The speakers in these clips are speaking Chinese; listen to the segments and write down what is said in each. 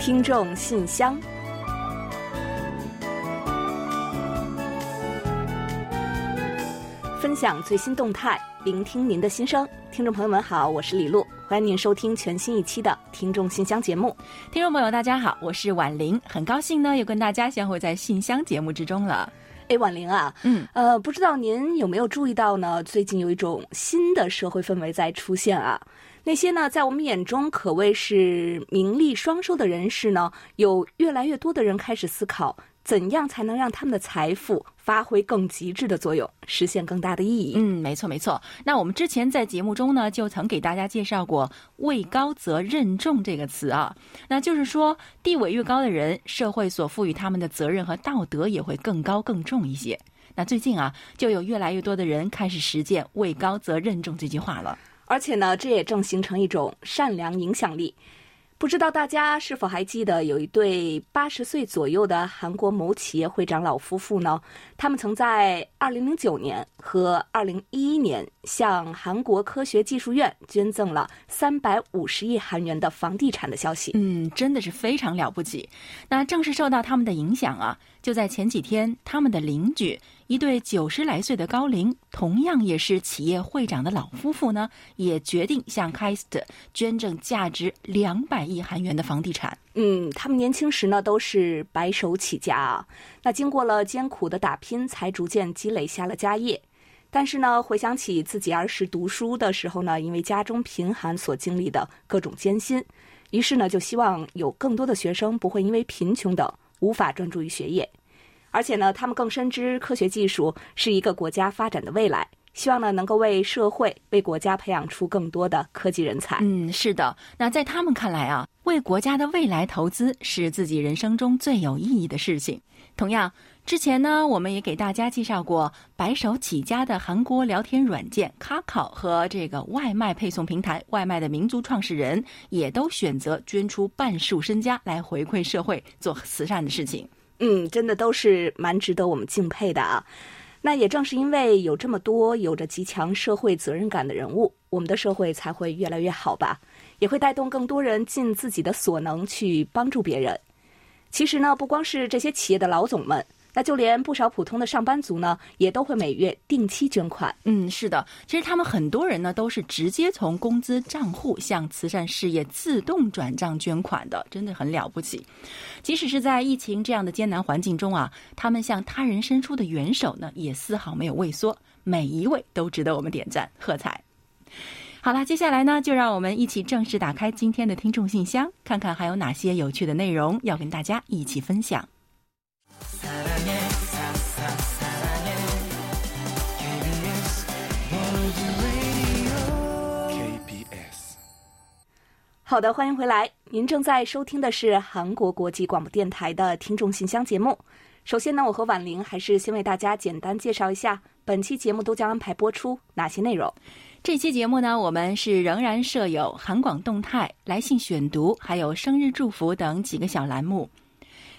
听众信箱，分享最新动态，聆听您的心声。听众朋友们好，我是李璐，欢迎您收听全新一期的《听众信箱》节目。听众朋友大家好，我是婉玲，很高兴呢又跟大家相会在信箱节目之中了。哎，婉玲啊，嗯，呃，不知道您有没有注意到呢？最近有一种新的社会氛围在出现啊。那些呢，在我们眼中可谓是名利双收的人士呢，有越来越多的人开始思考，怎样才能让他们的财富发挥更极致的作用，实现更大的意义。嗯，没错没错。那我们之前在节目中呢，就曾给大家介绍过“位高则任重”这个词啊，那就是说，地位越高的人，社会所赋予他们的责任和道德也会更高更重一些。那最近啊，就有越来越多的人开始实践“位高则任重”这句话了。而且呢，这也正形成一种善良影响力。不知道大家是否还记得，有一对八十岁左右的韩国某企业会长老夫妇呢？他们曾在二零零九年和二零一一年向韩国科学技术院捐赠了三百五十亿韩元的房地产的消息。嗯，真的是非常了不起。那正是受到他们的影响啊，就在前几天，他们的邻居。一对九十来岁的高龄，同样也是企业会长的老夫妇呢，也决定向 KAIST 捐赠价值两百亿韩元的房地产。嗯，他们年轻时呢都是白手起家啊，那经过了艰苦的打拼，才逐渐积累下了家业。但是呢，回想起自己儿时读书的时候呢，因为家中贫寒所经历的各种艰辛，于是呢就希望有更多的学生不会因为贫穷等无法专注于学业。而且呢，他们更深知科学技术是一个国家发展的未来，希望呢能够为社会、为国家培养出更多的科技人才。嗯，是的。那在他们看来啊，为国家的未来投资是自己人生中最有意义的事情。同样，之前呢，我们也给大家介绍过白手起家的韩国聊天软件 k a k o 和这个外卖配送平台外卖的民族创始人，也都选择捐出半数身家来回馈社会，做慈善的事情。嗯，真的都是蛮值得我们敬佩的啊。那也正是因为有这么多有着极强社会责任感的人物，我们的社会才会越来越好吧，也会带动更多人尽自己的所能去帮助别人。其实呢，不光是这些企业的老总们。那就连不少普通的上班族呢，也都会每月定期捐款。嗯，是的，其实他们很多人呢都是直接从工资账户向慈善事业自动转账捐款的，真的很了不起。即使是在疫情这样的艰难环境中啊，他们向他人伸出的援手呢，也丝毫没有畏缩。每一位都值得我们点赞喝彩。好了，接下来呢，就让我们一起正式打开今天的听众信箱，看看还有哪些有趣的内容要跟大家一起分享。好的，欢迎回来。您正在收听的是韩国国际广播电台的听众信箱节目。首先呢，我和婉玲还是先为大家简单介绍一下本期节目都将安排播出哪些内容。这期节目呢，我们是仍然设有韩广动态、来信选读，还有生日祝福等几个小栏目。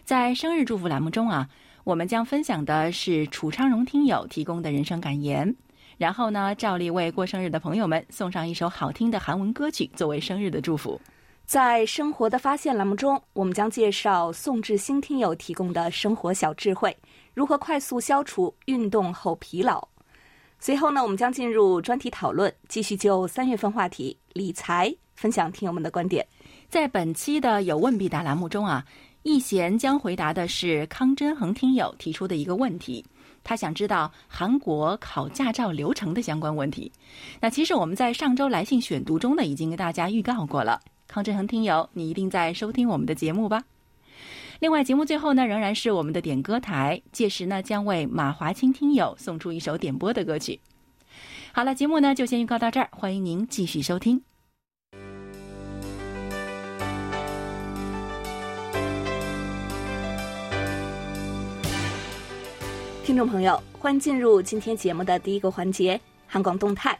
在生日祝福栏目中啊，我们将分享的是楚昌荣听友提供的人生感言。然后呢，照例为过生日的朋友们送上一首好听的韩文歌曲作为生日的祝福。在生活的发现栏目中，我们将介绍宋志新听友提供的生活小智慧，如何快速消除运动后疲劳。随后呢，我们将进入专题讨论，继续就三月份话题理财分享听友们的观点。在本期的有问必答栏目中啊，易贤将回答的是康真恒听友提出的一个问题。他想知道韩国考驾照流程的相关问题。那其实我们在上周来信选读中呢，已经跟大家预告过了。康振恒听友，你一定在收听我们的节目吧？另外，节目最后呢，仍然是我们的点歌台，届时呢，将为马华清听友送出一首点播的歌曲。好了，节目呢就先预告到这儿，欢迎您继续收听。听众朋友，欢迎进入今天节目的第一个环节——韩广动态。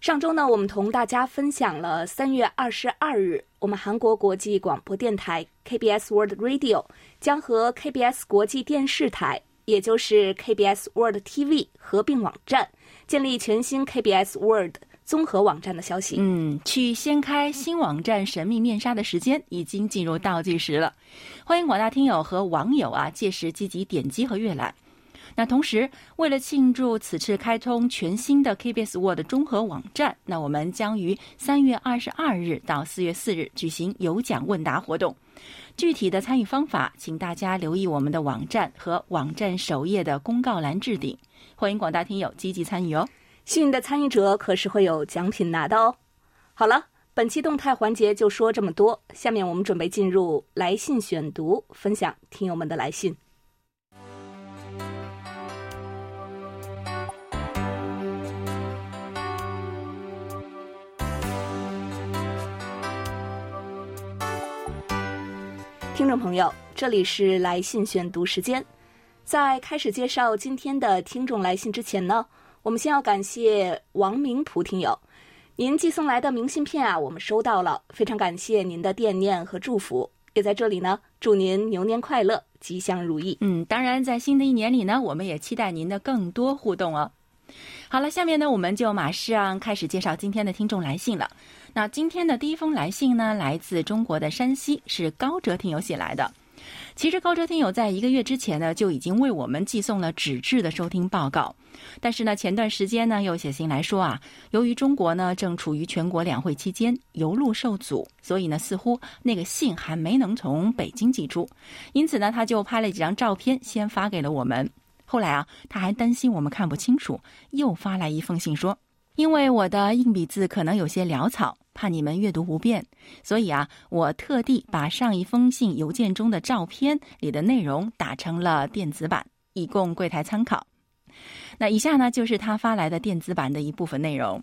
上周呢，我们同大家分享了三月二十二日，我们韩国国际广播电台 KBS World Radio 将和 KBS 国际电视台，也就是 KBS World TV 合并网站，建立全新 KBS World 综合网站的消息。嗯，去掀开新网站神秘面纱的时间已经进入倒计时了。欢迎广大听友和网友啊，届时积极点击和阅览。那同时，为了庆祝此次开通全新的 KBS World 综合网站，那我们将于三月二十二日到四月四日举行有奖问答活动。具体的参与方法，请大家留意我们的网站和网站首页的公告栏置顶。欢迎广大听友积极参与哦！幸运的参与者可是会有奖品拿的哦。好了，本期动态环节就说这么多，下面我们准备进入来信选读，分享听友们的来信。听众朋友，这里是来信选读时间。在开始介绍今天的听众来信之前呢，我们先要感谢王明普听友，您寄送来的明信片啊，我们收到了，非常感谢您的惦念和祝福，也在这里呢，祝您牛年快乐，吉祥如意。嗯，当然，在新的一年里呢，我们也期待您的更多互动哦。好了，下面呢，我们就马上开始介绍今天的听众来信了。那今天的第一封来信呢，来自中国的山西，是高哲听友写来的。其实高哲听友在一个月之前呢，就已经为我们寄送了纸质的收听报告，但是呢，前段时间呢，又写信来说啊，由于中国呢正处于全国两会期间，邮路受阻，所以呢，似乎那个信还没能从北京寄出，因此呢，他就拍了几张照片，先发给了我们。后来啊，他还担心我们看不清楚，又发来一封信说，因为我的硬笔字可能有些潦草。怕你们阅读不便，所以啊，我特地把上一封信邮件中的照片里的内容打成了电子版，以供柜台参考。那以下呢，就是他发来的电子版的一部分内容。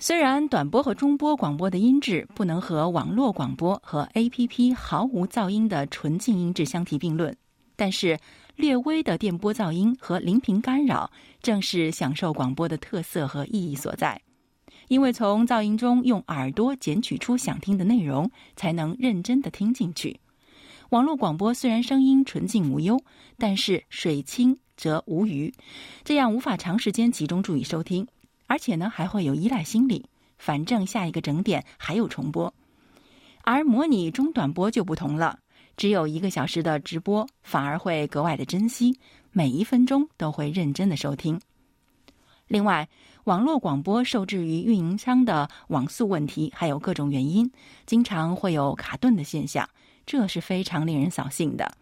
虽然短波和中波广播的音质不能和网络广播和 APP 毫无噪音的纯净音质相提并论，但是略微的电波噪音和临频干扰，正是享受广播的特色和意义所在。因为从噪音中用耳朵捡取出想听的内容，才能认真的听进去。网络广播虽然声音纯净无忧，但是水清则无鱼，这样无法长时间集中注意收听，而且呢还会有依赖心理，反正下一个整点还有重播。而模拟中短波就不同了，只有一个小时的直播，反而会格外的珍惜，每一分钟都会认真的收听。另外。网络广播受制于运营商的网速问题，还有各种原因，经常会有卡顿的现象，这是非常令人扫兴的。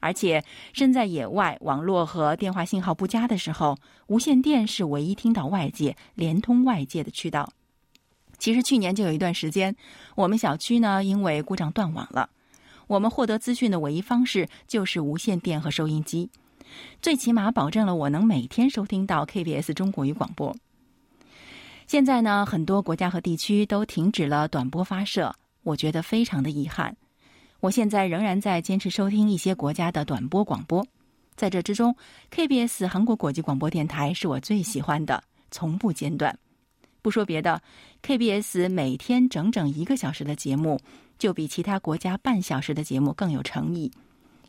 而且身在野外，网络和电话信号不佳的时候，无线电是唯一听到外界、连通外界的渠道。其实去年就有一段时间，我们小区呢因为故障断网了，我们获得资讯的唯一方式就是无线电和收音机，最起码保证了我能每天收听到 KBS 中国语广播。现在呢，很多国家和地区都停止了短波发射，我觉得非常的遗憾。我现在仍然在坚持收听一些国家的短波广播，在这之中，KBS 韩国国际广播电台是我最喜欢的，从不间断。不说别的，KBS 每天整整一个小时的节目，就比其他国家半小时的节目更有诚意。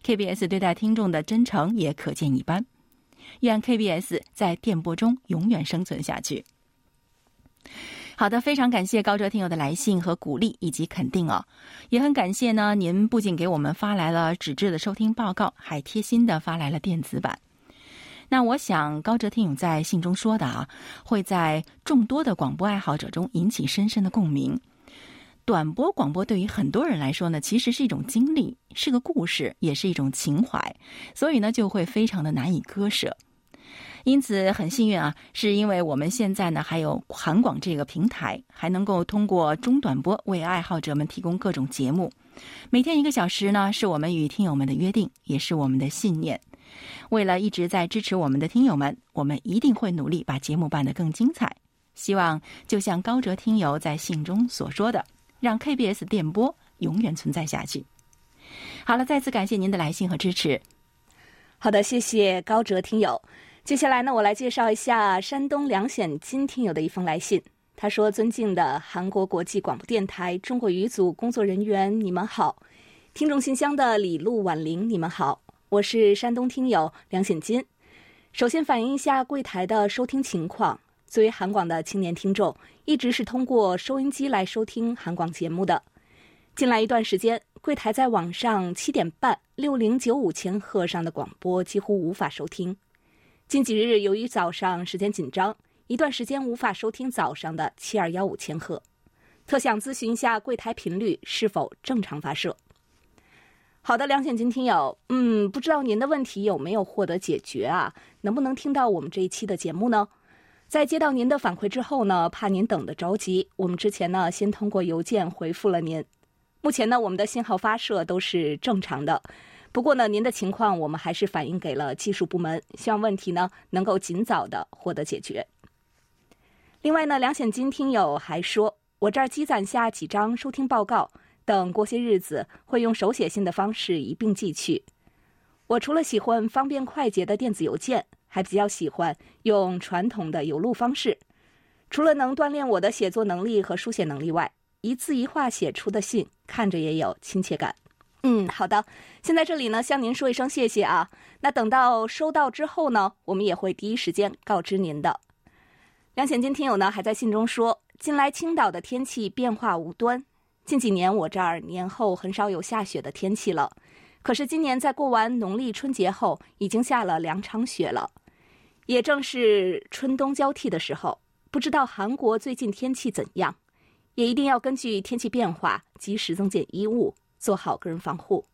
KBS 对待听众的真诚也可见一斑。愿 KBS 在电波中永远生存下去。好的，非常感谢高哲听友的来信和鼓励以及肯定哦，也很感谢呢，您不仅给我们发来了纸质的收听报告，还贴心的发来了电子版。那我想高哲听友在信中说的啊，会在众多的广播爱好者中引起深深的共鸣。短波广播对于很多人来说呢，其实是一种经历，是个故事，也是一种情怀，所以呢，就会非常的难以割舍。因此很幸运啊，是因为我们现在呢还有韩广这个平台，还能够通过中短波为爱好者们提供各种节目。每天一个小时呢，是我们与听友们的约定，也是我们的信念。为了一直在支持我们的听友们，我们一定会努力把节目办得更精彩。希望就像高哲听友在信中所说的，让 KBS 电波永远存在下去。好了，再次感谢您的来信和支持。好的，谢谢高哲听友。接下来呢，我来介绍一下山东梁显金听友的一封来信。他说：“尊敬的韩国国际广播电台中国语组工作人员，你们好；听众信箱的李璐、婉玲，你们好。我是山东听友梁显金。首先反映一下柜台的收听情况。作为韩广的青年听众，一直是通过收音机来收听韩广节目的。近来一段时间，柜台在网上七点半六零九五千赫上的广播几乎无法收听。近几日由于早上时间紧张，一段时间无法收听早上的七二幺五千赫，特想咨询一下柜台频率是否正常发射。好的，梁显金听友，嗯，不知道您的问题有没有获得解决啊？能不能听到我们这一期的节目呢？在接到您的反馈之后呢，怕您等得着急，我们之前呢先通过邮件回复了您。目前呢，我们的信号发射都是正常的。不过呢，您的情况我们还是反映给了技术部门，希望问题呢能够尽早的获得解决。另外呢，梁显金听友还说，我这儿积攒下几张收听报告。等过些日子会用手写信的方式一并寄去。我除了喜欢方便快捷的电子邮件，还比较喜欢用传统的邮录方式。除了能锻炼我的写作能力和书写能力外，一字一画写出的信看着也有亲切感。嗯，好的。先在这里呢向您说一声谢谢啊。那等到收到之后呢，我们也会第一时间告知您的。梁显金听友呢还在信中说，近来青岛的天气变化无端。近几年，我这儿年后很少有下雪的天气了。可是今年在过完农历春节后，已经下了两场雪了。也正是春冬交替的时候，不知道韩国最近天气怎样？也一定要根据天气变化及时增减衣物，做好个人防护。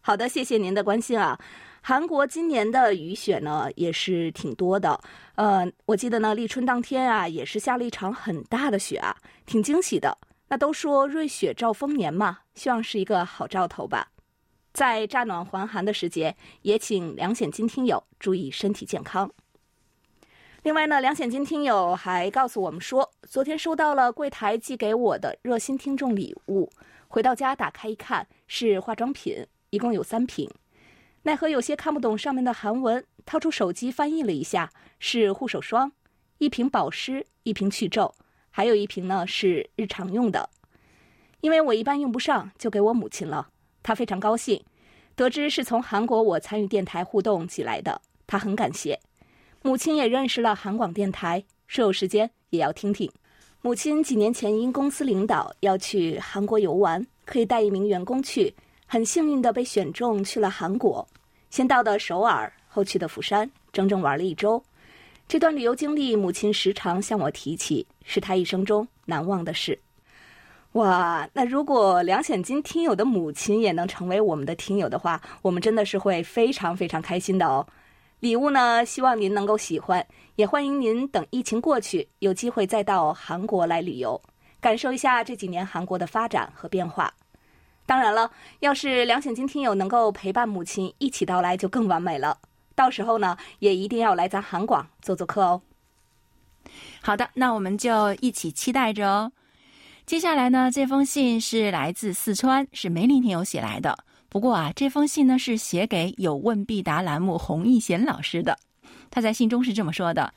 好的，谢谢您的关心啊。韩国今年的雨雪呢，也是挺多的。呃，我记得呢，立春当天啊，也是下了一场很大的雪啊，挺惊喜的。那都说瑞雪兆丰年嘛，希望是一个好兆头吧。在乍暖还寒的时节，也请梁显金听友注意身体健康。另外呢，梁显金听友还告诉我们说，昨天收到了柜台寄给我的热心听众礼物，回到家打开一看，是化妆品，一共有三瓶。奈何有些看不懂上面的韩文，掏出手机翻译了一下，是护手霜，一瓶保湿，一瓶去皱。还有一瓶呢是日常用的，因为我一般用不上，就给我母亲了。他非常高兴，得知是从韩国我参与电台互动寄来的，他很感谢。母亲也认识了韩广电台，说有时间也要听听。母亲几年前因公司领导要去韩国游玩，可以带一名员工去，很幸运的被选中去了韩国，先到的首尔，后去的釜山，整整玩了一周。这段旅游经历，母亲时常向我提起，是她一生中难忘的事。哇，那如果梁显金听友的母亲也能成为我们的听友的话，我们真的是会非常非常开心的哦。礼物呢，希望您能够喜欢，也欢迎您等疫情过去，有机会再到韩国来旅游，感受一下这几年韩国的发展和变化。当然了，要是梁显金听友能够陪伴母亲一起到来，就更完美了。到时候呢，也一定要来咱韩广做做客哦。好的，那我们就一起期待着哦。接下来呢，这封信是来自四川，是梅林听友写来的。不过啊，这封信呢是写给有问必答栏目洪义贤老师的。他在信中是这么说的：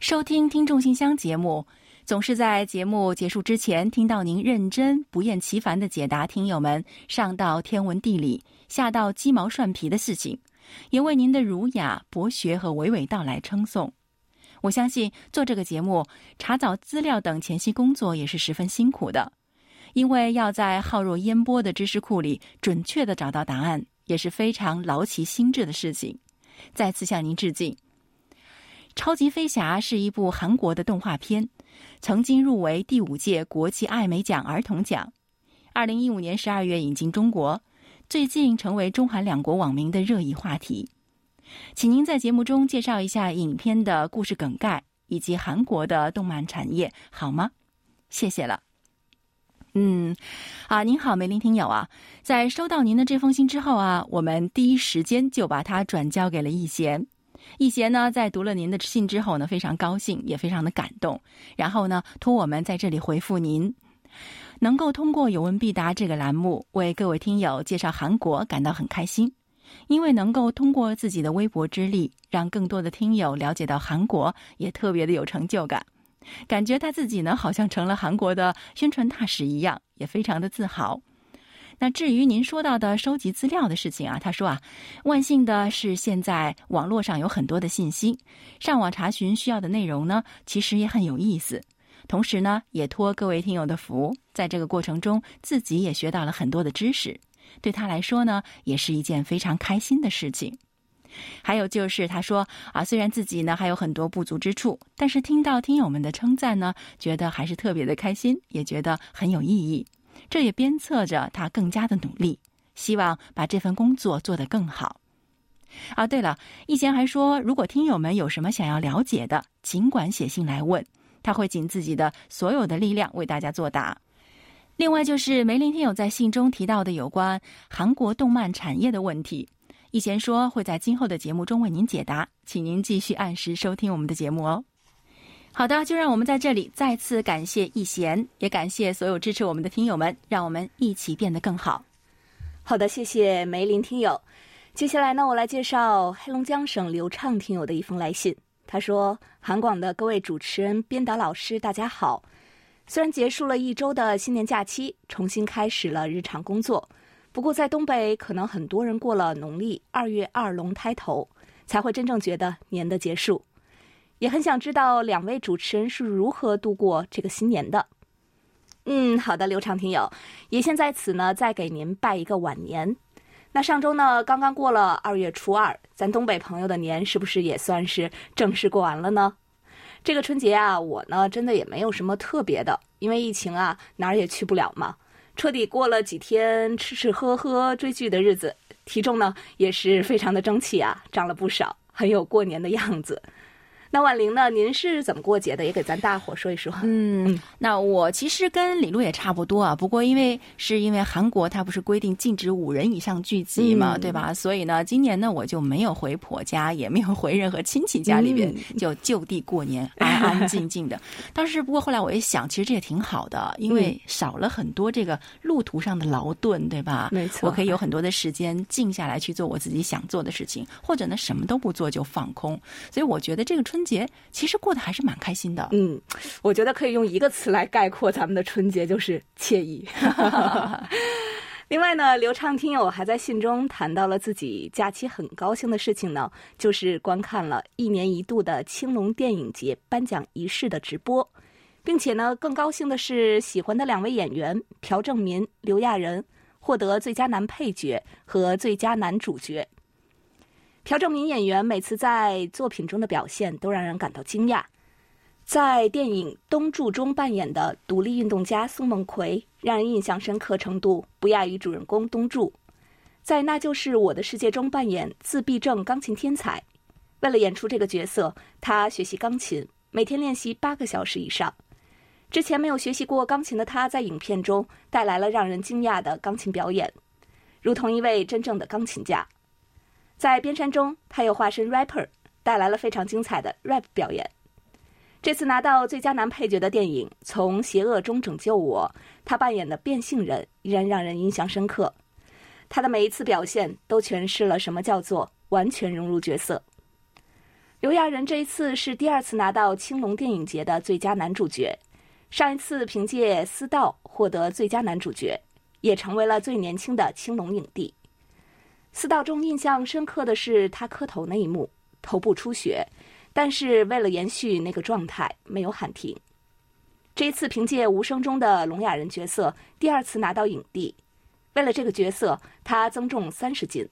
收听听众信箱节目，总是在节目结束之前听到您认真不厌其烦的解答听友们上到天文地理，下到鸡毛蒜皮的事情。也为您的儒雅、博学和娓娓道来称颂。我相信做这个节目、查找资料等前期工作也是十分辛苦的，因为要在浩若烟波的知识库里准确的找到答案，也是非常劳其心智的事情。再次向您致敬。《超级飞侠》是一部韩国的动画片，曾经入围第五届国际艾美奖儿童奖，二零一五年十二月引进中国。最近成为中韩两国网民的热议话题，请您在节目中介绍一下影片的故事梗概以及韩国的动漫产业好吗？谢谢了。嗯，啊，您好，梅林听友啊，在收到您的这封信之后啊，我们第一时间就把它转交给了易贤。易贤呢，在读了您的信之后呢，非常高兴，也非常的感动，然后呢，托我们在这里回复您。能够通过“有问必答”这个栏目为各位听友介绍韩国，感到很开心，因为能够通过自己的微薄之力，让更多的听友了解到韩国，也特别的有成就感，感觉他自己呢好像成了韩国的宣传大使一样，也非常的自豪。那至于您说到的收集资料的事情啊，他说啊，万幸的是现在网络上有很多的信息，上网查询需要的内容呢，其实也很有意思。同时呢，也托各位听友的福，在这个过程中自己也学到了很多的知识，对他来说呢，也是一件非常开心的事情。还有就是他说啊，虽然自己呢还有很多不足之处，但是听到听友们的称赞呢，觉得还是特别的开心，也觉得很有意义。这也鞭策着他更加的努力，希望把这份工作做得更好。啊，对了，易贤还说，如果听友们有什么想要了解的，尽管写信来问，他会尽自己的所有的力量为大家作答。另外就是梅林听友在信中提到的有关韩国动漫产业的问题，易贤说会在今后的节目中为您解答，请您继续按时收听我们的节目哦。好的，就让我们在这里再次感谢易贤，也感谢所有支持我们的听友们，让我们一起变得更好。好的，谢谢梅林听友。接下来呢，我来介绍黑龙江省刘畅听友的一封来信。他说：“韩广的各位主持人、编导老师，大家好。虽然结束了一周的新年假期，重新开始了日常工作，不过在东北，可能很多人过了农历二月二龙抬头，才会真正觉得年的结束。也很想知道两位主持人是如何度过这个新年的。”嗯，好的，刘畅听友，也先在此呢，再给您拜一个晚年。那上周呢，刚刚过了二月初二，咱东北朋友的年是不是也算是正式过完了呢？这个春节啊，我呢真的也没有什么特别的，因为疫情啊，哪儿也去不了嘛，彻底过了几天吃吃喝喝追剧的日子，体重呢也是非常的争气啊，长了不少，很有过年的样子。那婉玲呢？您是怎么过节的？也给咱大伙说一说。嗯，那我其实跟李璐也差不多啊。不过因为是因为韩国它不是规定禁止五人以上聚集嘛，对吧？所以呢，今年呢我就没有回婆家，也没有回任何亲戚家里边，就就地过年，安 安静静的。当时不过后来我一想，其实这也挺好的，因为少了很多这个路途上的劳顿，对吧？没错，我可以有很多的时间静下来去做我自己想做的事情，或者呢什么都不做就放空。所以我觉得这个春。春节其实过得还是蛮开心的。嗯，我觉得可以用一个词来概括咱们的春节，就是惬意。另外呢，刘畅听友还在信中谈到了自己假期很高兴的事情呢，就是观看了一年一度的青龙电影节颁奖仪式的直播，并且呢，更高兴的是喜欢的两位演员朴正民、刘亚仁获得最佳男配角和最佳男主角。朴正民演员每次在作品中的表现都让人感到惊讶，在电影《东柱》中扮演的独立运动家宋梦奎，让人印象深刻程度不亚于主人公东柱。在《那就是我的世界》中扮演自闭症钢琴天才，为了演出这个角色，他学习钢琴，每天练习八个小时以上。之前没有学习过钢琴的他，在影片中带来了让人惊讶的钢琴表演，如同一位真正的钢琴家。在《边山》中，他又化身 rapper，带来了非常精彩的 rap 表演。这次拿到最佳男配角的电影《从邪恶中拯救我》，他扮演的变性人依然让人印象深刻。他的每一次表现都诠释了什么叫做完全融入角色。刘亚仁这一次是第二次拿到青龙电影节的最佳男主角，上一次凭借《私道》获得最佳男主角，也成为了最年轻的青龙影帝。四道中印象深刻的是他磕头那一幕，头部出血，但是为了延续那个状态，没有喊停。这一次凭借无声中的聋哑人角色，第二次拿到影帝。为了这个角色，他增重三十斤，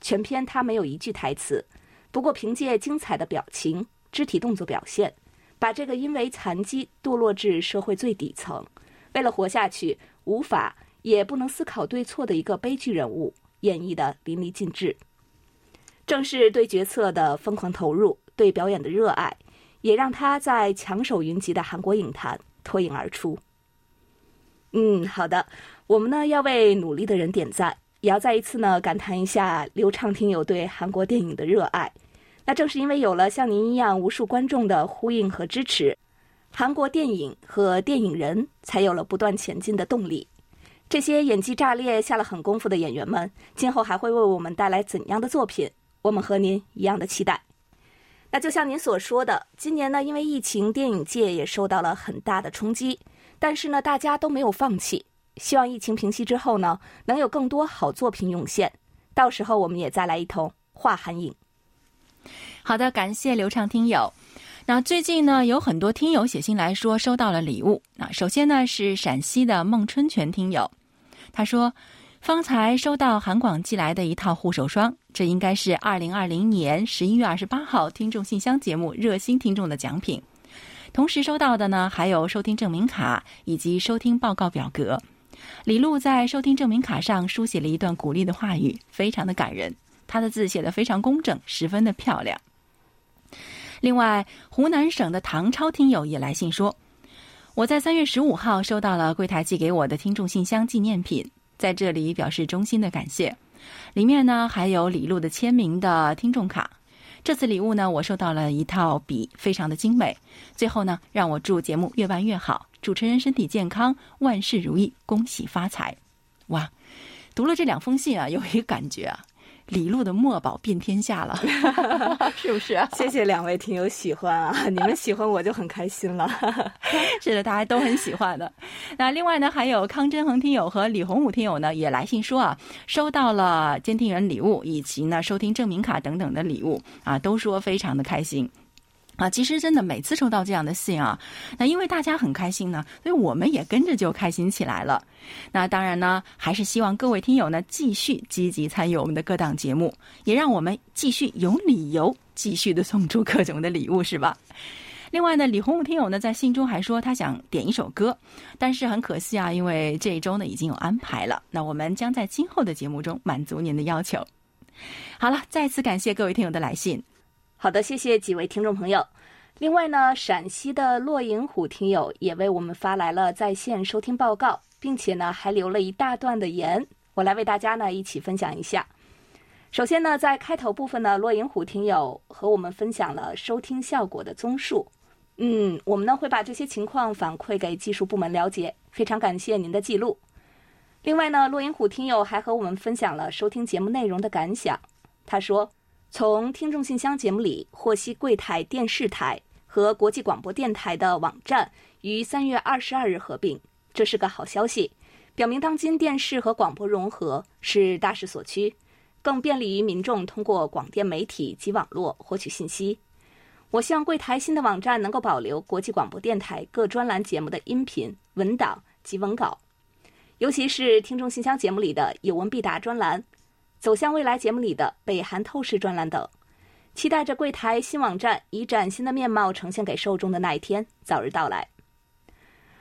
全片他没有一句台词，不过凭借精彩的表情、肢体动作表现，把这个因为残疾堕落至社会最底层，为了活下去无法也不能思考对错的一个悲剧人物。演绎的淋漓尽致，正是对角色的疯狂投入，对表演的热爱，也让他在强手云集的韩国影坛脱颖而出。嗯，好的，我们呢要为努力的人点赞，也要再一次呢感叹一下刘畅听友对韩国电影的热爱。那正是因为有了像您一样无数观众的呼应和支持，韩国电影和电影人才有了不断前进的动力。这些演技炸裂、下了狠功夫的演员们，今后还会为我们带来怎样的作品？我们和您一样的期待。那就像您所说的，今年呢，因为疫情，电影界也受到了很大的冲击，但是呢，大家都没有放弃，希望疫情平息之后呢，能有更多好作品涌现，到时候我们也再来一同画寒影。好的，感谢流畅听友。那最近呢，有很多听友写信来说收到了礼物。那首先呢是陕西的孟春泉听友，他说。方才收到韩广寄来的一套护手霜，这应该是二零二零年十一月二十八号听众信箱节目热心听众的奖品。同时收到的呢，还有收听证明卡以及收听报告表格。李璐在收听证明卡上书写了一段鼓励的话语，非常的感人。他的字写得非常工整，十分的漂亮。另外，湖南省的唐超听友也来信说，我在三月十五号收到了柜台寄给我的听众信箱纪念品。在这里表示衷心的感谢，里面呢还有李璐的签名的听众卡。这次礼物呢，我收到了一套笔，非常的精美。最后呢，让我祝节目越办越好，主持人身体健康，万事如意，恭喜发财！哇，读了这两封信啊，有一个感觉啊。李璐的墨宝遍天下了，是不是？啊 谢谢两位听友喜欢啊，你们喜欢我就很开心了。是的，大家都很喜欢的。那另外呢，还有康真恒听友和李洪武听友呢，也来信说啊，收到了监听员礼物以及呢收听证明卡等等的礼物啊，都说非常的开心。啊，其实真的每次收到这样的信啊，那因为大家很开心呢，所以我们也跟着就开心起来了。那当然呢，还是希望各位听友呢继续积极参与我们的各档节目，也让我们继续有理由继续的送出各种的礼物，是吧？另外呢，李红武听友呢在信中还说他想点一首歌，但是很可惜啊，因为这一周呢已经有安排了。那我们将在今后的节目中满足您的要求。好了，再次感谢各位听友的来信。好的，谢谢几位听众朋友。另外呢，陕西的骆银虎听友也为我们发来了在线收听报告，并且呢还留了一大段的言，我来为大家呢一起分享一下。首先呢，在开头部分呢，骆银虎听友和我们分享了收听效果的综述。嗯，我们呢会把这些情况反馈给技术部门了解，非常感谢您的记录。另外呢，骆银虎听友还和我们分享了收听节目内容的感想，他说。从听众信箱节目里获悉，柜台电视台和国际广播电台的网站于三月二十二日合并，这是个好消息，表明当今电视和广播融合是大势所趋，更便利于民众通过广电媒体及网络获取信息。我希望柜台新的网站能够保留国际广播电台各专栏节目的音频、文档及文稿，尤其是听众信箱节目里的有问必答专栏。走向未来节目里的北韩透视专栏等，期待着柜台新网站以崭新的面貌呈现给受众的那一天早日到来。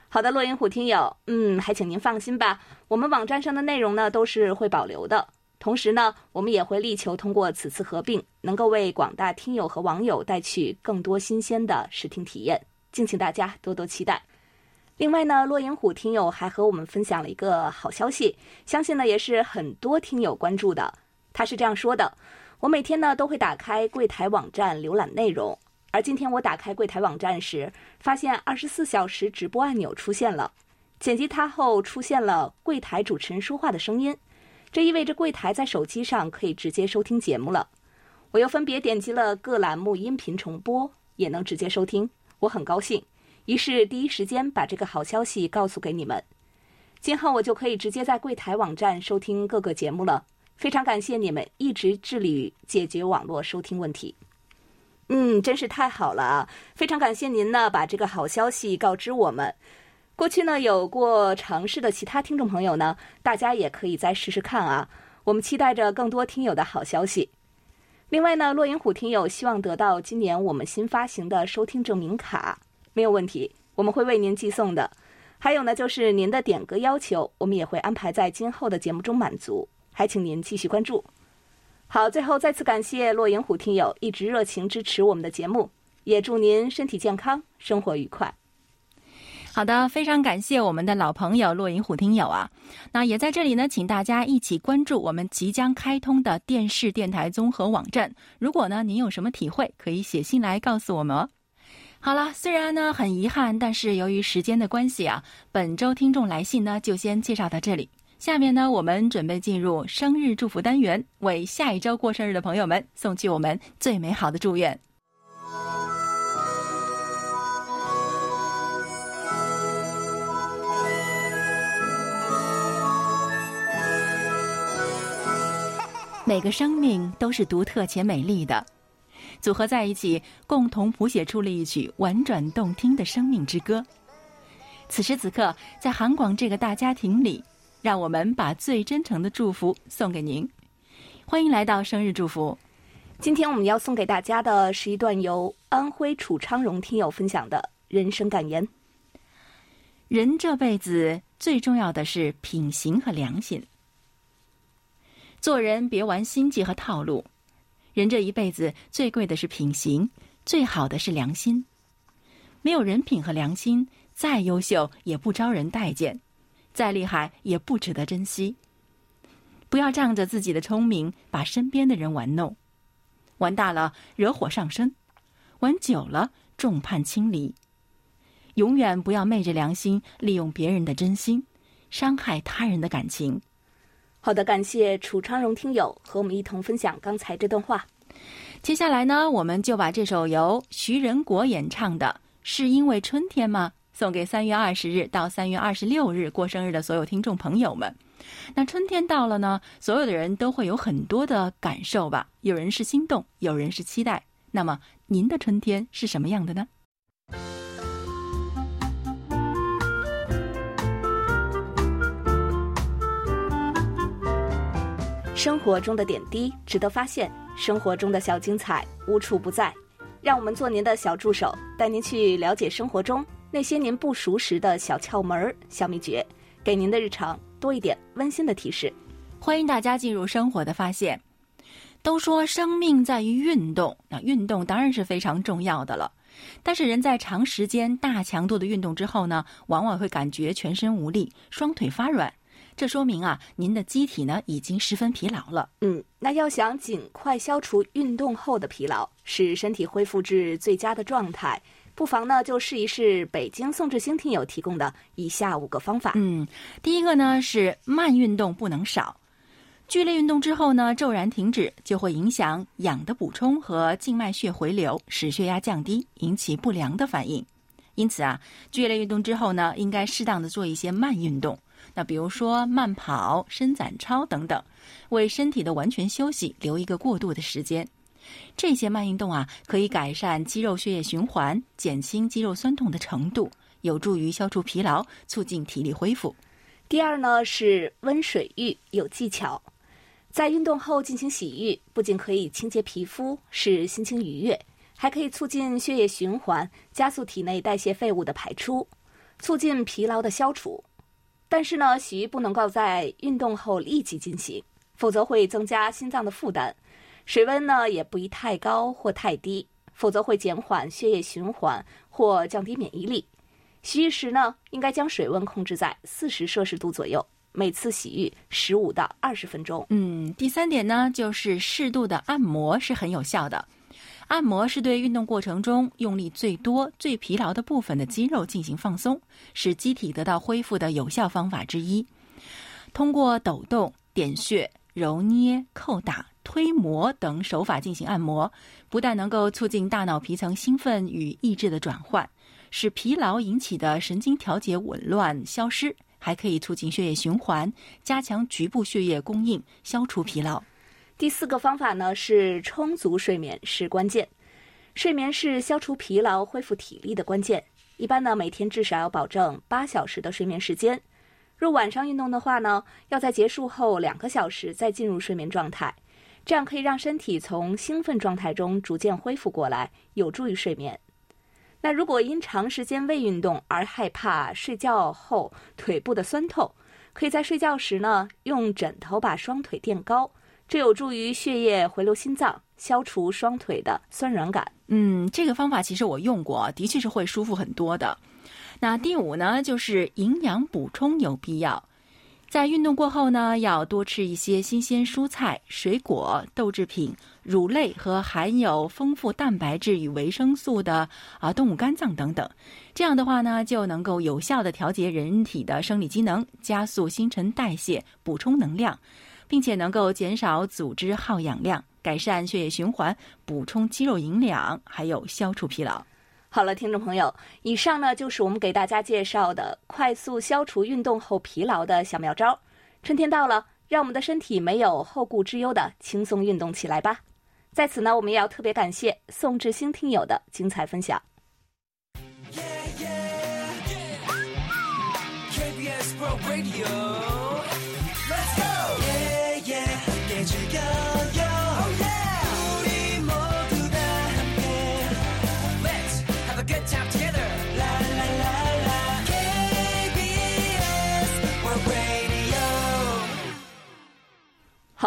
好的，洛银虎听友，嗯，还请您放心吧，我们网站上的内容呢都是会保留的。同时呢，我们也会力求通过此次合并，能够为广大听友和网友带去更多新鲜的视听体验，敬请大家多多期待。另外呢，洛银虎听友还和我们分享了一个好消息，相信呢也是很多听友关注的。他是这样说的：“我每天呢都会打开柜台网站浏览内容，而今天我打开柜台网站时，发现二十四小时直播按钮出现了，点击它后出现了柜台主持人说话的声音，这意味着柜台在手机上可以直接收听节目了。我又分别点击了各栏目音频重播，也能直接收听，我很高兴。”于是第一时间把这个好消息告诉给你们，今后我就可以直接在柜台网站收听各个节目了。非常感谢你们一直致力于解决网络收听问题。嗯，真是太好了啊！非常感谢您呢，把这个好消息告知我们。过去呢有过尝试的其他听众朋友呢，大家也可以再试试看啊。我们期待着更多听友的好消息。另外呢，洛银虎听友希望得到今年我们新发行的收听证明卡。没有问题，我们会为您寄送的。还有呢，就是您的点歌要求，我们也会安排在今后的节目中满足。还请您继续关注。好，最后再次感谢洛银虎听友一直热情支持我们的节目，也祝您身体健康，生活愉快。好的，非常感谢我们的老朋友洛银虎听友啊。那也在这里呢，请大家一起关注我们即将开通的电视电台综合网站。如果呢您有什么体会，可以写信来告诉我们哦。好了虽然呢很遗憾但是由于时间的关系啊本周听众来信呢就先介绍到这里。下面呢我们准备进入生日祝福单元为下一周过生日的朋友们送去我们最美好的祝愿。每个生命都是独特且美丽的。组合在一起，共同谱写出了一曲婉转动听的生命之歌。此时此刻，在韩广这个大家庭里，让我们把最真诚的祝福送给您。欢迎来到生日祝福。今天我们要送给大家的是一段由安徽楚昌荣听友分享的人生感言。人这辈子最重要的是品行和良心。做人别玩心计和套路，人这一辈子最贵的是品行，最好的是良心。没有人品和良心，再优秀也不招人待见，再厉害也不值得珍惜。不要仗着自己的聪明把身边的人玩弄，玩大了惹火上身，玩久了众叛亲离。永远不要昧着良心利用别人的真心，伤害他人的感情。好的，感谢楚昌荣听友和我们一同分享刚才这段话。接下来呢，我们就把这首由徐仁国演唱的《是因为春天吗》送给三月二十日到三月二十六日过生日的所有听众朋友们。那春天到了呢，所有的人都会有很多的感受吧？有人是心动，有人是期待。那么，您的春天是什么样的呢？生活中的点滴值得发现，生活中的小精彩无处不在。让我们做您的小助手，带您去了解生活中那些您不熟识的小窍门、小秘诀，给您的日常多一点温馨的提示。欢迎大家进入生活的发现。都说生命在于运动，那运动当然是非常重要的了。但是人在长时间、大强度的运动之后呢，往往会感觉全身无力，双腿发软。这说明啊，您的机体呢已经十分疲劳了。嗯，那要想尽快消除运动后的疲劳，使身体恢复至最佳的状态，不妨呢就试一试北京宋志兴听友提供的以下五个方法。嗯，第一个呢是慢运动不能少，剧烈运动之后呢骤然停止，就会影响氧的补充和静脉血回流，使血压降低，引起不良的反应。因此啊，剧烈运动之后呢，应该适当的做一些慢运动。那比如说慢跑、伸展操等等，为身体的完全休息留一个过渡的时间。这些慢运动啊，可以改善肌肉血液循环，减轻肌肉酸痛的程度，有助于消除疲劳，促进体力恢复。第二呢是温水浴，有技巧。在运动后进行洗浴，不仅可以清洁皮肤，使心情愉悦，还可以促进血液循环，加速体内代谢废物的排出，促进疲劳的消除。但是呢，洗浴不能够在运动后立即进行，否则会增加心脏的负担。水温呢也不宜太高或太低，否则会减缓血液循环或降低免疫力。洗浴时呢，应该将水温控制在四十摄氏度左右，每次洗浴十五到二十分钟。嗯，第三点呢，就是适度的按摩是很有效的。按摩是对运动过程中用力最多、最疲劳的部分的肌肉进行放松，使机体得到恢复的有效方法之一。通过抖动、点穴、揉捏、叩打、推摩等手法进行按摩，不但能够促进大脑皮层兴奋与意志的转换，使疲劳引起的神经调节紊乱消失，还可以促进血液循环，加强局部血液供应，消除疲劳。第四个方法呢是充足睡眠是关键，睡眠是消除疲劳、恢复体力的关键。一般呢，每天至少要保证八小时的睡眠时间。若晚上运动的话呢，要在结束后两个小时再进入睡眠状态，这样可以让身体从兴奋状态中逐渐恢复过来，有助于睡眠。那如果因长时间未运动而害怕睡觉后腿部的酸痛，可以在睡觉时呢，用枕头把双腿垫高。这有助于血液回流心脏，消除双腿的酸软感。嗯，这个方法其实我用过，的确是会舒服很多的。那第五呢，就是营养补充有必要。在运动过后呢，要多吃一些新鲜蔬菜、水果、豆制品、乳类和含有丰富蛋白质与维生素的啊动物肝脏等等。这样的话呢，就能够有效的调节人体的生理机能，加速新陈代谢，补充能量。并且能够减少组织耗氧量，改善血液循环，补充肌肉营养，还有消除疲劳。好了，听众朋友，以上呢就是我们给大家介绍的快速消除运动后疲劳的小妙招。春天到了，让我们的身体没有后顾之忧的轻松运动起来吧。在此呢，我们也要特别感谢宋志兴听友的精彩分享。KBS World Radio.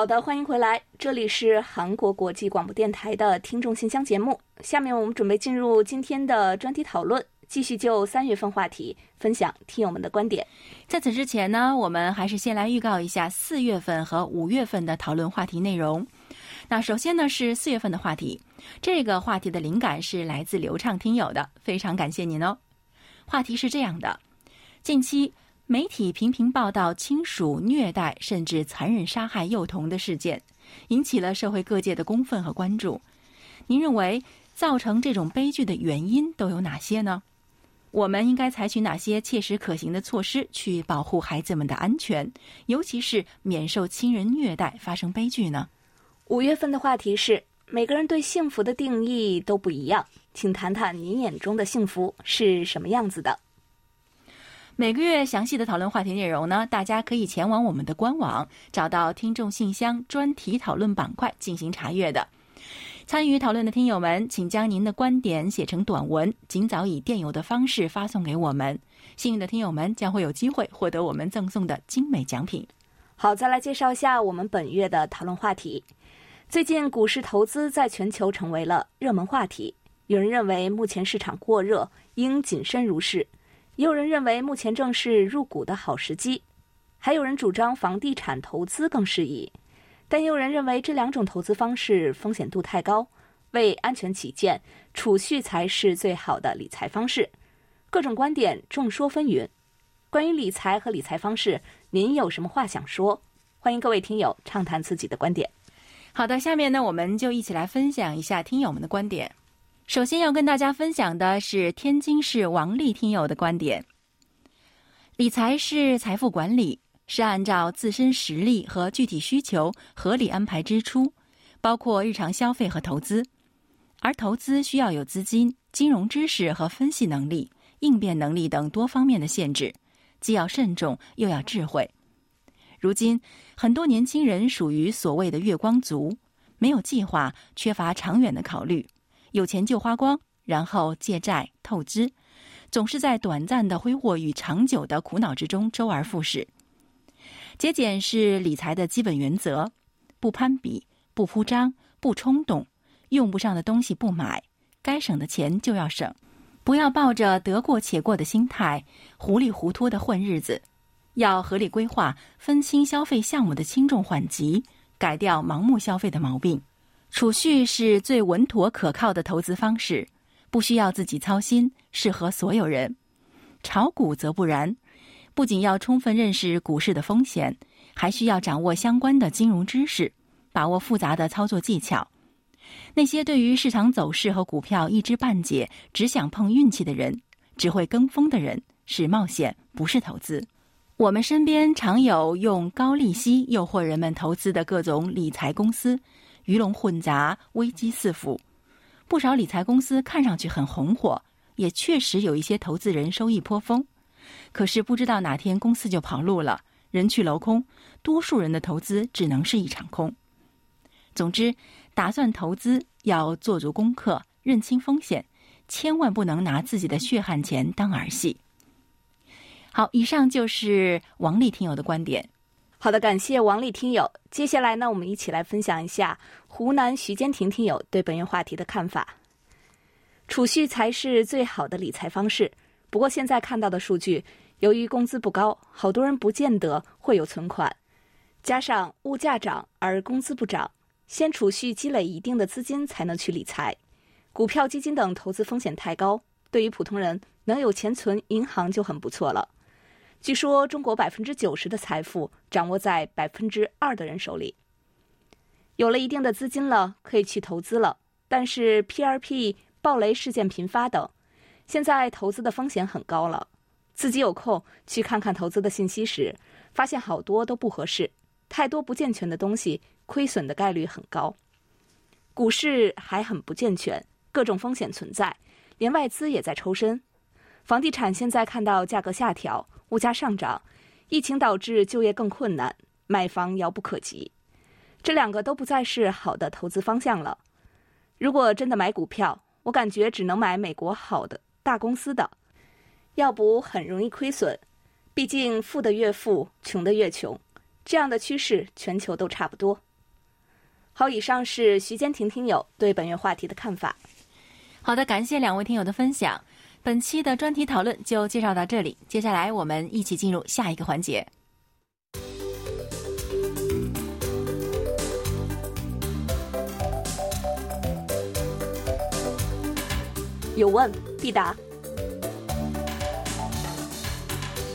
好的，欢迎回来，这里是韩国国际广播电台的听众信箱节目。下面我们准备进入今天的专题讨论，继续就三月份话题分享听友们的观点。在此之前呢，我们还是先来预告一下四月份和五月份的讨论话题内容。那首先呢是四月份的话题，这个话题的灵感是来自流畅听友的，非常感谢您哦。话题是这样的：近期媒体频频报道亲属虐待甚至残忍杀害幼童的事件，引起了社会各界的公愤和关注。您认为造成这种悲剧的原因都有哪些呢？我们应该采取哪些切实可行的措施去保护孩子们的安全，尤其是免受亲人虐待发生悲剧呢？五月份的话题是每个人对幸福的定义都不一样，请谈谈您眼中的幸福是什么样子的？每个月详细的讨论话题内容呢，大家可以前往我们的官网，找到听众信箱专题讨论板块进行查阅的。参与讨论的听友们，请将您的观点写成短文，尽早以电邮的方式发送给我们。幸运的听友们将会有机会获得我们赠送的精美奖品。好，再来介绍一下我们本月的讨论话题。最近股市投资在全球成为了热门话题，有人认为目前市场过热，应谨慎入市；也有人认为目前正是入股的好时机；还有人主张房地产投资更适宜。但也有人认为这两种投资方式风险度太高，为安全起见，储蓄才是最好的理财方式。各种观点众说纷纭。关于理财和理财方式，您有什么话想说？欢迎各位听友畅谈自己的观点。好的，下面呢，我们就一起来分享一下听友们的观点。首先要跟大家分享的是天津市王丽听友的观点：理财是财富管理，是按照自身实力和具体需求合理安排支出，包括日常消费和投资。而投资需要有资金、金融知识和分析能力、应变能力等多方面的限制，既要慎重又要智慧。如今，很多年轻人属于所谓的月光族，没有计划，缺乏长远的考虑，有钱就花光，然后借债透支，总是在短暂的挥霍与长久的苦恼之中周而复始。节俭是理财的基本原则，不攀比，不铺张，不冲动，用不上的东西不买，该省的钱就要省，不要抱着得过且过的心态，糊里糊涂的混日子。要合理规划，分清消费项目的轻重缓急，改掉盲目消费的毛病。储蓄是最稳妥可靠的投资方式，不需要自己操心，适合所有人。炒股则不然，不仅要充分认识股市的风险，还需要掌握相关的金融知识，把握复杂的操作技巧。那些对于市场走势和股票一知半解，只想碰运气的人，只会跟风的人，是冒险，不是投资。我们身边常有用高利息诱惑人们投资的各种理财公司，鱼龙混杂，危机四伏。不少理财公司看上去很红火，也确实有一些投资人收益颇丰。可是不知道哪天公司就跑路了，人去楼空，多数人的投资只能是一场空。总之，打算投资要做足功课，认清风险，千万不能拿自己的血汗钱当儿戏。好，以上就是王丽听友的观点。好的，感谢王丽听友。接下来呢，我们一起来分享一下湖南徐坚婷听友对本月话题的看法。储蓄才是最好的理财方式。不过现在看到的数据，由于工资不高，好多人不见得会有存款，加上物价涨而工资不涨，先储蓄积累一定的资金才能去理财。股票、基金等投资风险太高，对于普通人能有钱存银行就很不错了。据说中国百分之九十的财富掌握在百分之二的人手里。有了一定的资金了，可以去投资了。但是 P R P 暴雷事件频发等，现在投资的风险很高了。自己有空去看看投资的信息时，发现好多都不合适，太多不健全的东西，亏损的概率很高。股市还很不健全，各种风险存在，连外资也在抽身。房地产现在看到价格下调，物价上涨，疫情导致就业更困难，买房遥不可及。这两个都不再是好的投资方向了。如果真的买股票，我感觉只能买美国好的大公司的，要不很容易亏损。毕竟富的越富，穷的越穷，这样的趋势全球都差不多。好，以上是徐坚婷听友对本月话题的看法。好的，感谢两位听友的分享。本期的专题讨论就介绍到这里，接下来我们一起进入下一个环节。有问必答。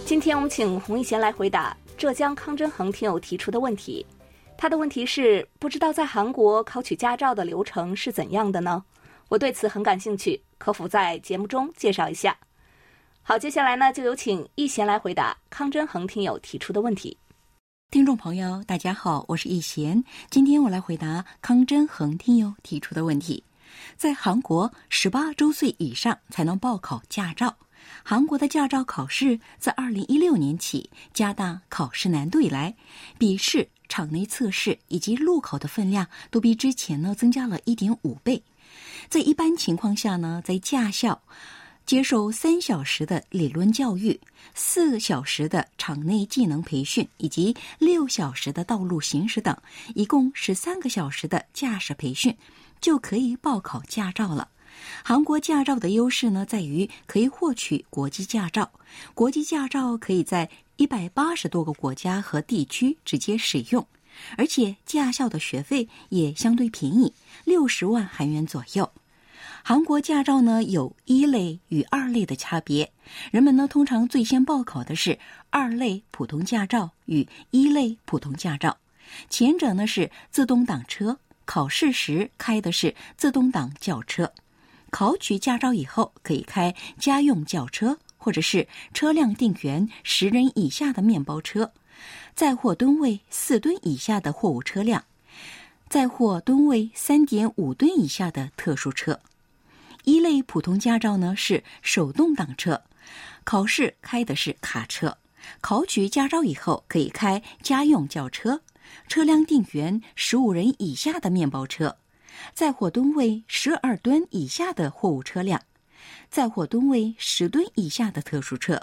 今天我们请洪一贤来回答浙江康真恒听友提出的问题。他的问题是：不知道在韩国考取驾照的流程是怎样的呢？我对此很感兴趣，可否在节目中介绍一下？好，接下来呢，就有请一贤来回答康真恒听友提出的问题。听众朋友，大家好，我是易贤。今天我来回答康真恒听友提出的问题。在韩国，十八周岁以上才能报考驾照。韩国的驾照考试自二零一六年起加大考试难度以来，笔试、场内测试以及路考的分量都比之前呢增加了一点五倍。在一般情况下呢，在驾校接受三小时的理论教育、四小时的场内技能培训以及六小时的道路行驶等，一共十三个小时的驾驶培训，就可以报考驾照了。韩国驾照的优势呢，在于可以获取国际驾照，国际驾照可以在一百八十多个国家和地区直接使用，而且驾校的学费也相对便宜，六十万韩元左右。韩国驾照呢有一类与二类的差别，人们呢通常最先报考的是二类普通驾照与一类普通驾照，前者呢是自动挡车，考试时开的是自动挡轿车。考取驾照以后，可以开家用轿车，或者是车辆定员十人以下的面包车，载货吨位四吨以下的货物车辆，载货吨位三点五吨以下的特殊车。一类普通驾照呢是手动挡车，考试开的是卡车。考取驾照以后，可以开家用轿车，车辆定员十五人以下的面包车。载货吨位十二吨以下的货物车辆，载货吨位十吨以下的特殊车。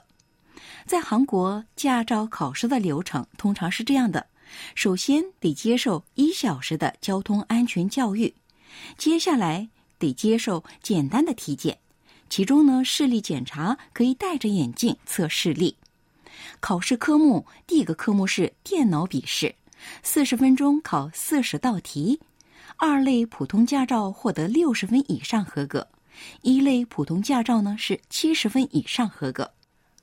在韩国，驾照考试的流程通常是这样的：首先得接受一小时的交通安全教育，接下来得接受简单的体检，其中呢视力检查可以戴着眼镜测视力。考试科目第一个科目是电脑笔试，四十分钟考四十道题。二类普通驾照获得六十分以上合格，一类普通驾照呢是七十分以上合格。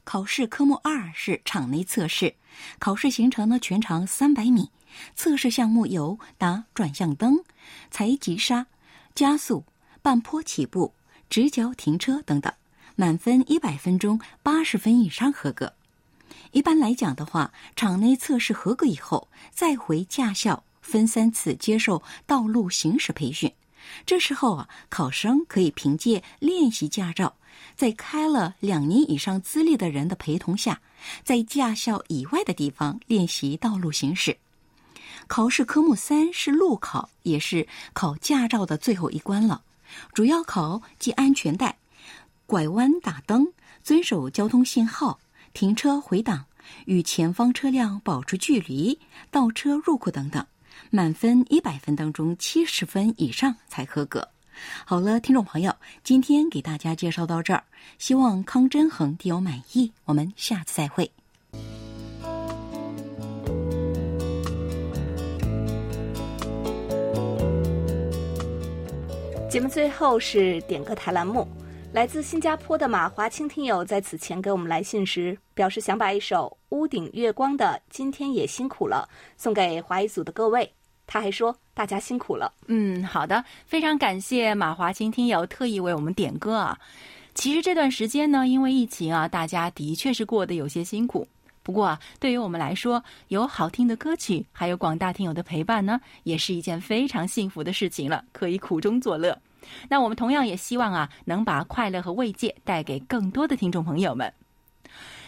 考试科目二是场内测试，考试行程呢全长三百米，测试项目有打转向灯、踩急刹、加速、半坡起步、直角停车等等，满分一百分钟八十分以上合格。一般来讲的话，场内测试合格以后，再回驾校。分三次接受道路行驶培训，这时候啊，考生可以凭借练习驾照，在开了两年以上资历的人的陪同下，在驾校以外的地方练习道路行驶。考试科目三是路考，也是考驾照的最后一关了，主要考系安全带、拐弯打灯、遵守交通信号、停车回档、与前方车辆保持距离、倒车入库等等。满分一百分当中，七十分以上才合格。好了，听众朋友，今天给大家介绍到这儿，希望康真恒听友满意。我们下次再会。节目最后是点歌台栏目，来自新加坡的马华清听友在此前给我们来信时，表示想把一首《屋顶月光》的《今天也辛苦了》送给华语组的各位。他还说：“大家辛苦了。”嗯，好的，非常感谢马华清听友特意为我们点歌啊。其实这段时间呢，因为疫情啊，大家的确是过得有些辛苦。不过啊，对于我们来说，有好听的歌曲，还有广大听友的陪伴呢，也是一件非常幸福的事情了，可以苦中作乐。那我们同样也希望啊，能把快乐和慰藉带给更多的听众朋友们。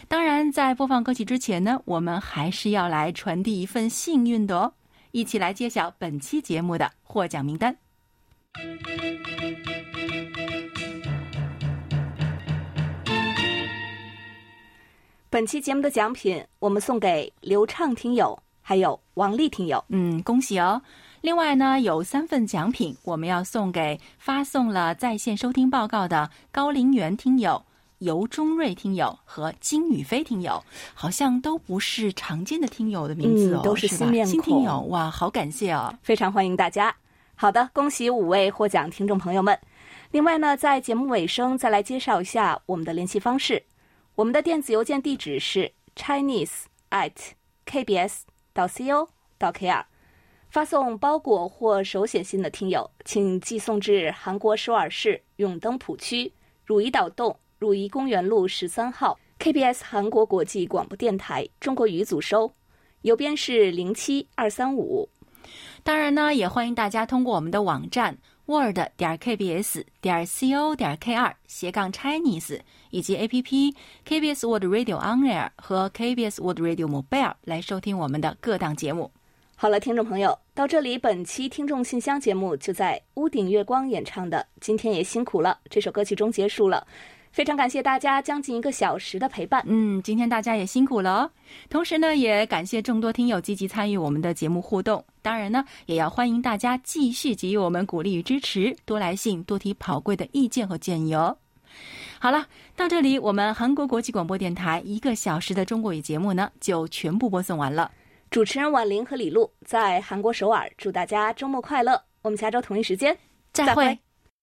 当然，在播放歌曲之前呢，我们还是要来传递一份幸运的哦，一起来揭晓本期节目的获奖名单。本期节目的奖品，我们送给刘畅听友，还有王丽听友。嗯，恭喜哦！另外呢，有三份奖品，我们要送给发送了在线收听报告的高陵园听友、尤中瑞听友和金宇飞听友，好像都不是常见的听友的名字哦，嗯都是新面新听友，哇，好感谢哦！非常欢迎大家。好的，恭喜五位获奖听众朋友们。另外呢，在节目尾声再来介绍一下我们的联系方式。我们的电子邮件地址是 chinese at kbs 到 co 到 kr。发送包裹或手写信的听友，请寄送至韩国首尔市永登浦区汝矣岛洞汝矣公园路十三号 KBS 韩国国际广播电台中国语组收，邮编是零七二三五。当然呢，也欢迎大家通过我们的网站 word 点 kbs 点 co 点 k 二斜杠 Chinese 以及 APP KBS World Radio On Air 和 KBS World Radio Mobile 来收听我们的各档节目。好了，听众朋友，到这里，本期听众信箱节目就在屋顶月光演唱的《今天也辛苦了》这首歌曲中结束了。非常感谢大家将近一个小时的陪伴。嗯，今天大家也辛苦了哦。同时呢，也感谢众多听友积极参与我们的节目互动。当然呢，也要欢迎大家继续给予我们鼓励与支持，多来信，多提宝贵的意见和建议哦。好了，到这里，我们韩国国际广播电台一个小时的中国语节目呢，就全部播送完了。主持人婉玲和李璐在韩国首尔，祝大家周末快乐。我们下周同一时间再会。